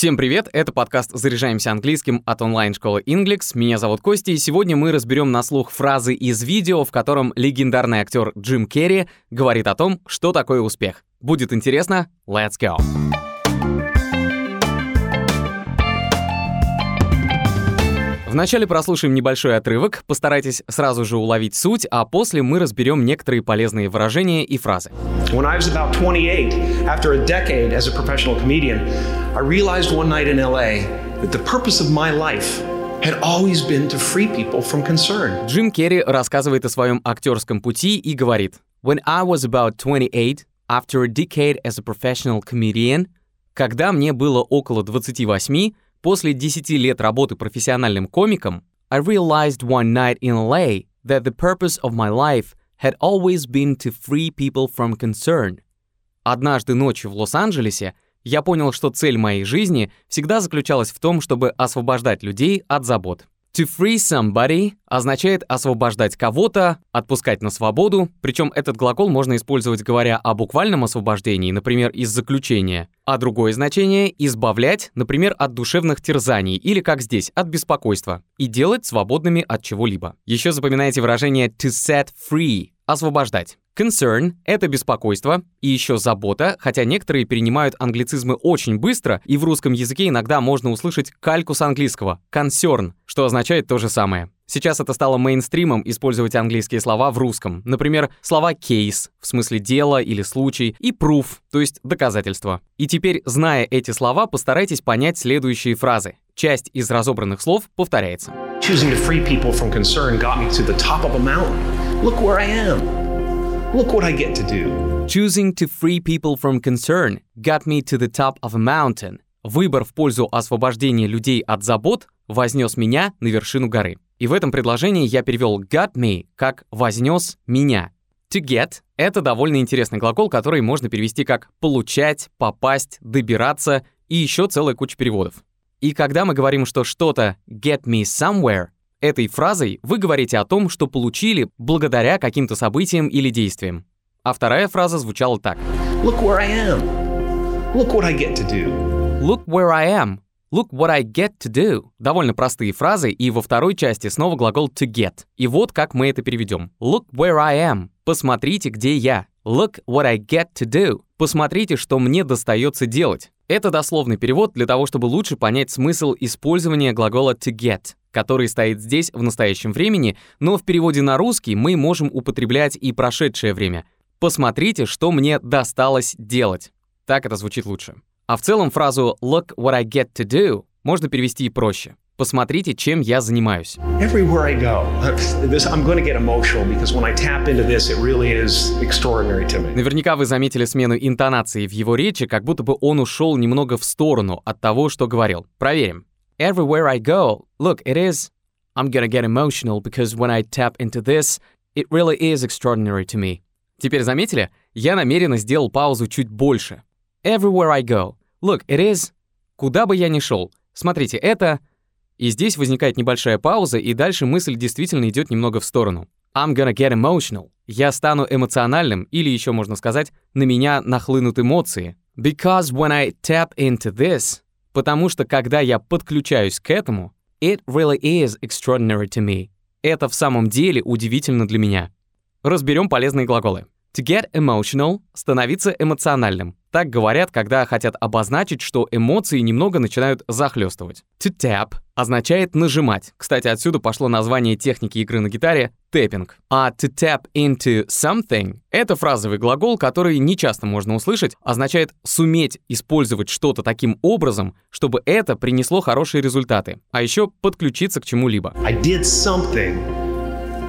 Всем привет, это подкаст «Заряжаемся английским» от онлайн-школы Inglix. Меня зовут Костя, и сегодня мы разберем на слух фразы из видео, в котором легендарный актер Джим Керри говорит о том, что такое успех. Будет интересно? Let's go! Вначале прослушаем небольшой отрывок, постарайтесь сразу же уловить суть, а после мы разберем некоторые полезные выражения и фразы. When I was about 28, after a decade as a professional comedian, I realized one night in LA that the purpose of my life had always been to free people from concern. Джим Керри рассказывает о своем актерском пути и говорит When I was about 28, after a decade as a professional comedian, когда мне было около 28, После 10 лет работы профессиональным комиком, I realized one night in LA that the purpose of my life had always been to free people from concern. Однажды ночью в Лос-Анджелесе я понял, что цель моей жизни всегда заключалась в том, чтобы освобождать людей от забот. To free somebody означает освобождать кого-то, отпускать на свободу, причем этот глагол можно использовать, говоря о буквальном освобождении, например, из заключения, а другое значение — избавлять, например, от душевных терзаний или, как здесь, от беспокойства, и делать свободными от чего-либо. Еще запоминайте выражение to set free — освобождать. Concern — это беспокойство и еще забота, хотя некоторые перенимают англицизмы очень быстро, и в русском языке иногда можно услышать кальку с английского — concern, что означает то же самое. Сейчас это стало мейнстримом использовать английские слова в русском. Например, слова case, в смысле дело или случай, и proof, то есть доказательство. И теперь, зная эти слова, постарайтесь понять следующие фразы. Часть из разобранных слов повторяется. Choosing to free people from concern got me to the top of a mountain. Look where I am. Look what I get to do. Choosing to free people from concern got me to the top of a mountain. Выбор в пользу освобождения людей от забот вознес меня на вершину горы. И в этом предложении я перевел got me как вознес меня. To get — это довольно интересный глагол, который можно перевести как получать, попасть, добираться и еще целая куча переводов. И когда мы говорим, что что-то get me somewhere, Этой фразой вы говорите о том, что получили благодаря каким-то событиям или действиям. А вторая фраза звучала так. Look where I am. Look what I get to do. Look where I am. Look what I get to do. Довольно простые фразы, и во второй части снова глагол to get. И вот как мы это переведем. Look where I am. Посмотрите, где я. Look what I get to do. Посмотрите, что мне достается делать. Это дословный перевод для того, чтобы лучше понять смысл использования глагола to get который стоит здесь в настоящем времени, но в переводе на русский мы можем употреблять и прошедшее время. Посмотрите, что мне досталось делать. Так это звучит лучше. А в целом фразу «look what I get to do» можно перевести и проще. Посмотрите, чем я занимаюсь. Наверняка вы заметили смену интонации в его речи, как будто бы он ушел немного в сторону от того, что говорил. Проверим. Everywhere I go, look, it is, I'm gonna get emotional because when I tap into this, it really is extraordinary to me. Теперь заметили? Я намеренно сделал паузу чуть больше. Everywhere I go. Look, it is. Куда бы я ни шел. Смотрите, это... И здесь возникает небольшая пауза, и дальше мысль действительно идет немного в сторону. I'm gonna get emotional. Я стану эмоциональным, или еще можно сказать, на меня нахлынут эмоции. Because when I tap into this, Потому что когда я подключаюсь к этому, it really is extraordinary to me. Это в самом деле удивительно для меня. Разберем полезные глаголы. To get emotional — становиться эмоциональным. Так говорят, когда хотят обозначить, что эмоции немного начинают захлестывать. To tap означает нажимать. Кстати, отсюда пошло название техники игры на гитаре — тэппинг. А to tap into something — это фразовый глагол, который нечасто можно услышать, означает суметь использовать что-то таким образом, чтобы это принесло хорошие результаты, а еще подключиться к чему-либо. I did something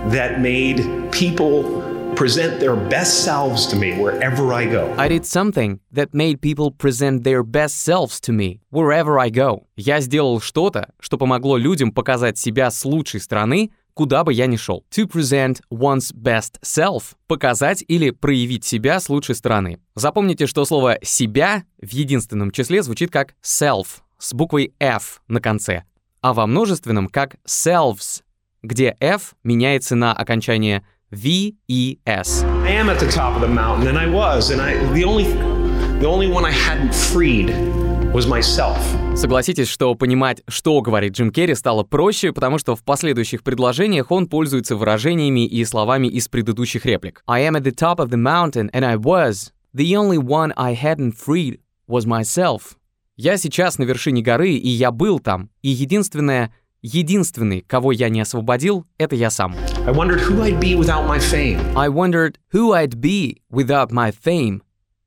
that made people present their best selves to me wherever I go. I did something that made people present their best selves to me wherever I go. Я сделал что-то, что помогло людям показать себя с лучшей стороны, куда бы я ни шел. To present one's best self — показать или проявить себя с лучшей стороны. Запомните, что слово «себя» в единственном числе звучит как self с буквой F на конце, а во множественном как selves, где F меняется на окончание V-E-S. I am at the top of the mountain, and I was, and I the only the only one I hadn't freed was myself. Согласитесь, что понимать, что говорит Джим Керри, стало проще, потому что в последующих предложениях он пользуется выражениями и словами из предыдущих реплик. I am at the top of the mountain, and I was. The only one I hadn't freed was myself. Я сейчас на вершине горы, и я был там, и единственное, единственный, кого я не освободил, это я сам. I wondered who I'd be without my fame. I wondered who I'd be without my fame.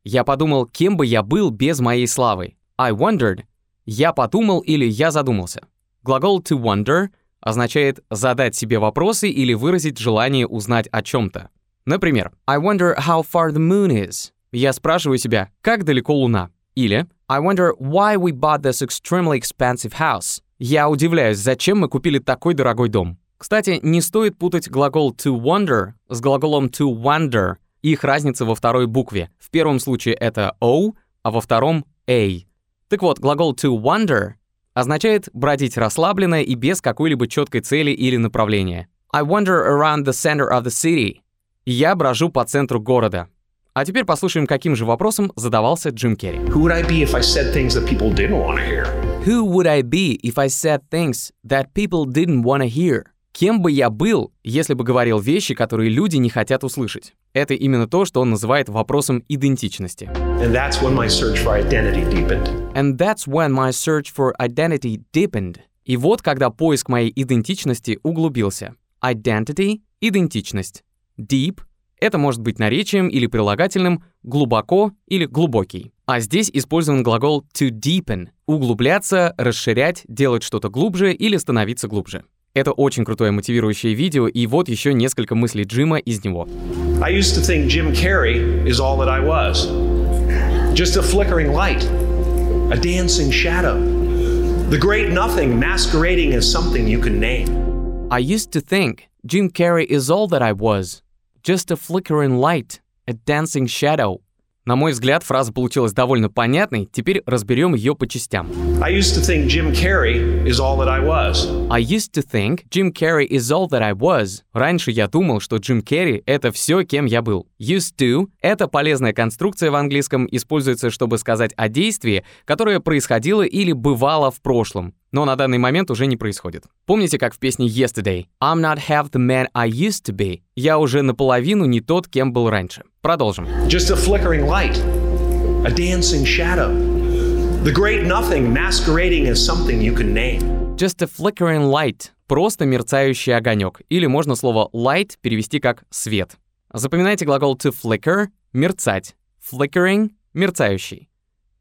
Я подумал, кем бы я был без моей славы. I wondered — я подумал или я задумался. Глагол to wonder означает задать себе вопросы или выразить желание узнать о чем-то. Например, I wonder how far the moon is. Я спрашиваю себя, как далеко Луна. Или I wonder why we bought this extremely expensive house. Я удивляюсь, зачем мы купили такой дорогой дом. Кстати, не стоит путать глагол to wonder с глаголом to wonder. Их разница во второй букве. В первом случае это O, а во втором A. Так вот, глагол to wander означает бродить расслабленно и без какой-либо четкой цели или направления. I wander around the center of the city. Я брожу по центру города. А теперь послушаем, каким же вопросом задавался Джим Керри. Who would I be if I said things that people didn't want to hear? Who would I be if I said things that people didn't want to hear? Кем бы я был, если бы говорил вещи, которые люди не хотят услышать? Это именно то, что он называет вопросом идентичности. And that's when my search for identity deepened. And that's when my search for identity deepened. И вот когда поиск моей идентичности углубился. Identity — идентичность. Deep — это может быть наречием или прилагательным глубоко или глубокий. А здесь использован глагол to deepen — углубляться, расширять, делать что-то глубже или становиться глубже. Это очень крутое мотивирующее видео, и вот еще несколько мыслей Джима из него. I used to think Jim Carrey is all that I was. Just a flickering light, a dancing shadow, the great nothing masquerading as something you can name. I used to think Jim Carrey is all that I was. Just a flickering light, a dancing shadow, на мой взгляд, фраза получилась довольно понятной, теперь разберем ее по частям. I used to think Jim Carrey is all that I was. I used to think Jim Carrey is all that I was. Раньше я думал, что Джим Керри — это все, кем я был. Used to — это полезная конструкция в английском, используется, чтобы сказать о действии, которое происходило или бывало в прошлом но на данный момент уже не происходит. Помните, как в песне Yesterday? I'm not half the man I used to be. Я уже наполовину не тот, кем был раньше. Продолжим. Just a flickering light, a dancing shadow, the great nothing masquerading as something you can name. Just a flickering light. Просто мерцающий огонек. Или можно слово light перевести как свет. Запоминайте глагол to flicker — мерцать. Flickering — мерцающий.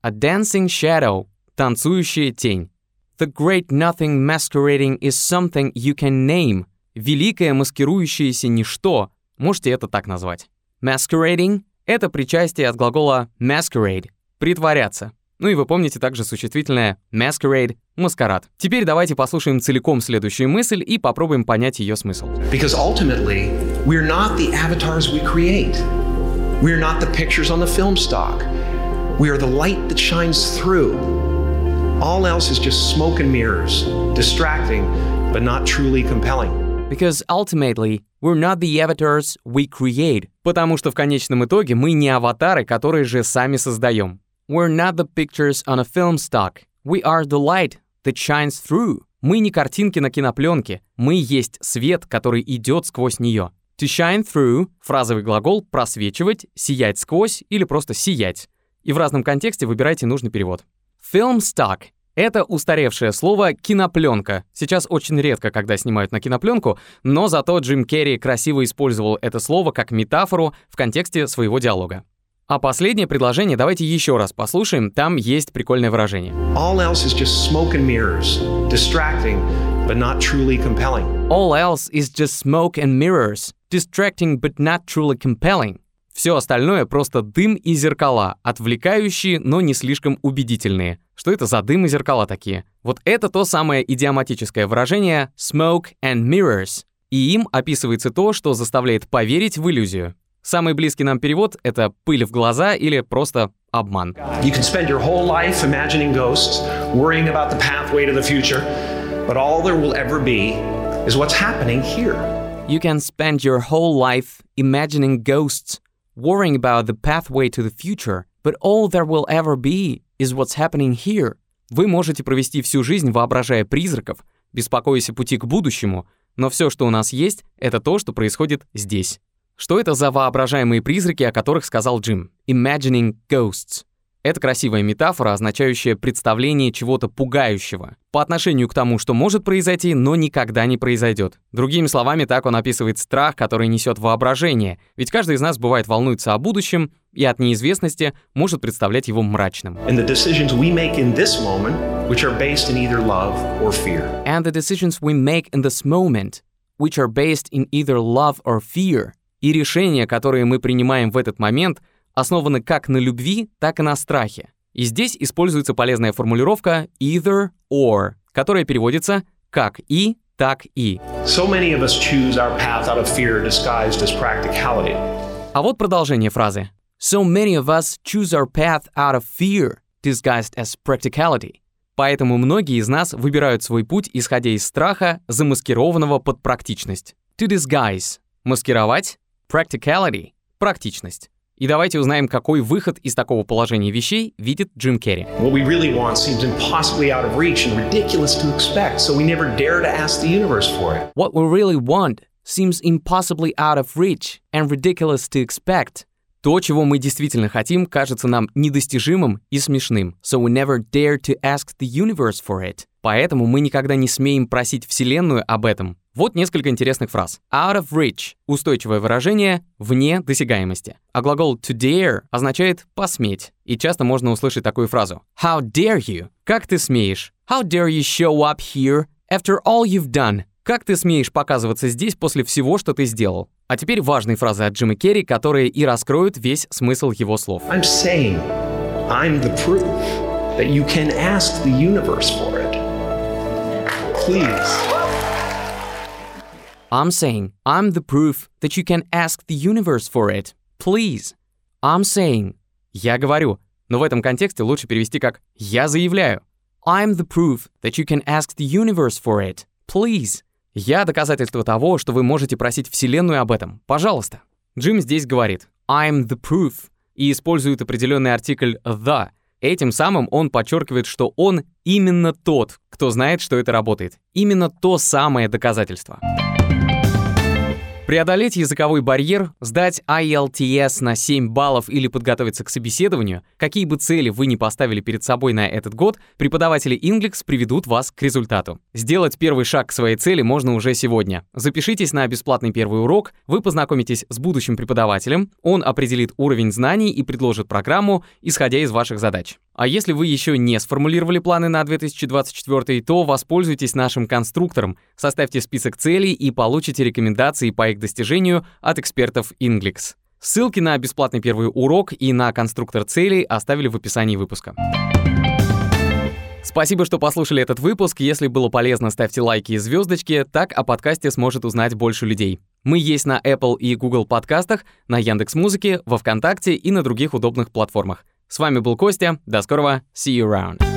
A dancing shadow — танцующая тень. The great nothing masquerading is something you can name. Великое маскирующееся ничто. Можете это так назвать. Masquerading — это причастие от глагола masquerade — притворяться. Ну и вы помните также существительное masquerade — маскарад. Теперь давайте послушаем целиком следующую мысль и попробуем понять ее смысл. Because ultimately, we're not the avatars we create. We're not the pictures on the film stock. We are the light that shines through. All else is just smoke and mirrors, distracting, but not truly compelling. Because ultimately, we're not the avatars we create. Потому что в конечном итоге мы не аватары, которые же сами создаем. We're not the pictures on a film stock. We are the light that shines through. Мы не картинки на кинопленке. Мы есть свет, который идет сквозь нее. To shine through — фразовый глагол «просвечивать», «сиять сквозь» или просто «сиять». И в разном контексте выбирайте нужный перевод. Film stock — это устаревшее слово «кинопленка». Сейчас очень редко, когда снимают на кинопленку, но зато Джим Керри красиво использовал это слово как метафору в контексте своего диалога. А последнее предложение давайте еще раз послушаем, там есть прикольное выражение. All else is just smoke and mirrors, distracting, but not truly compelling. All else is just smoke and mirrors, distracting but not truly compelling. Все остальное просто дым и зеркала, отвлекающие, но не слишком убедительные. Что это за дым и зеркала такие? Вот это то самое идиоматическое выражение «smoke and mirrors», и им описывается то, что заставляет поверить в иллюзию. Самый близкий нам перевод — это «пыль в глаза» или просто «обман». But all there will ever be is what's happening here. You can spend your whole life imagining ghosts, worrying about the pathway to the future, but all there will ever be is what's happening here. Вы можете провести всю жизнь, воображая призраков, беспокоясь о пути к будущему, но все, что у нас есть, это то, что происходит здесь. Что это за воображаемые призраки, о которых сказал Джим? Imagining ghosts. Это красивая метафора, означающая представление чего-то пугающего по отношению к тому, что может произойти, но никогда не произойдет. Другими словами, так он описывает страх, который несет воображение, ведь каждый из нас бывает волнуется о будущем, и от неизвестности может представлять его мрачным. And the decisions we make in this moment, which are based in either love or fear. And the decisions we make in this moment, which are based in either love or fear. И решения, которые мы принимаем в этот момент — основаны как на любви, так и на страхе. И здесь используется полезная формулировка either or, которая переводится как и, так и. So many of us choose our path out of fear disguised as practicality. А вот продолжение фразы. So many of us choose our path out of fear disguised as practicality. Поэтому многие из нас выбирают свой путь, исходя из страха, замаскированного под практичность. To disguise — маскировать, practicality — практичность. И давайте узнаем, какой выход из такого положения вещей видит Джим Керри. What we really want seems impossibly out of reach and ridiculous to expect, so we never dare to ask the universe for it. What we really want seems impossibly out of reach and ridiculous to expect. То, чего мы действительно хотим, кажется нам недостижимым и смешным. So we never dare to ask the universe for it. Поэтому мы никогда не смеем просить Вселенную об этом. Вот несколько интересных фраз. Out of reach – устойчивое выражение «вне досягаемости». А глагол to dare означает «посметь». И часто можно услышать такую фразу. How dare you? Как ты смеешь? How dare you show up here after all you've done? Как ты смеешь показываться здесь после всего, что ты сделал? А теперь важные фразы от Джима Керри, которые и раскроют весь смысл его слов. I'm saying I'm the proof that you can ask the universe for it. Please. I'm saying, I'm the proof that you can ask the universe for it. Please. I'm saying. Я говорю. Но в этом контексте лучше перевести как «я заявляю». I'm the proof that you can ask the universe for it. Please. Я доказательство того, что вы можете просить Вселенную об этом. Пожалуйста. Джим здесь говорит I'm the proof и использует определенный артикль the. Этим самым он подчеркивает, что он именно тот, кто знает, что это работает. Именно то самое доказательство. Преодолеть языковой барьер, сдать IELTS на 7 баллов или подготовиться к собеседованию, какие бы цели вы ни поставили перед собой на этот год, преподаватели Inglix приведут вас к результату. Сделать первый шаг к своей цели можно уже сегодня. Запишитесь на бесплатный первый урок, вы познакомитесь с будущим преподавателем, он определит уровень знаний и предложит программу, исходя из ваших задач. А если вы еще не сформулировали планы на 2024, то воспользуйтесь нашим конструктором, составьте список целей и получите рекомендации по их достижению от экспертов Inglix. Ссылки на бесплатный первый урок и на конструктор целей оставили в описании выпуска. Спасибо, что послушали этот выпуск. Если было полезно, ставьте лайки и звездочки, так о подкасте сможет узнать больше людей. Мы есть на Apple и Google подкастах, на Яндекс.Музыке, во Вконтакте и на других удобных платформах. С вами был Костя. До скорого. See you around.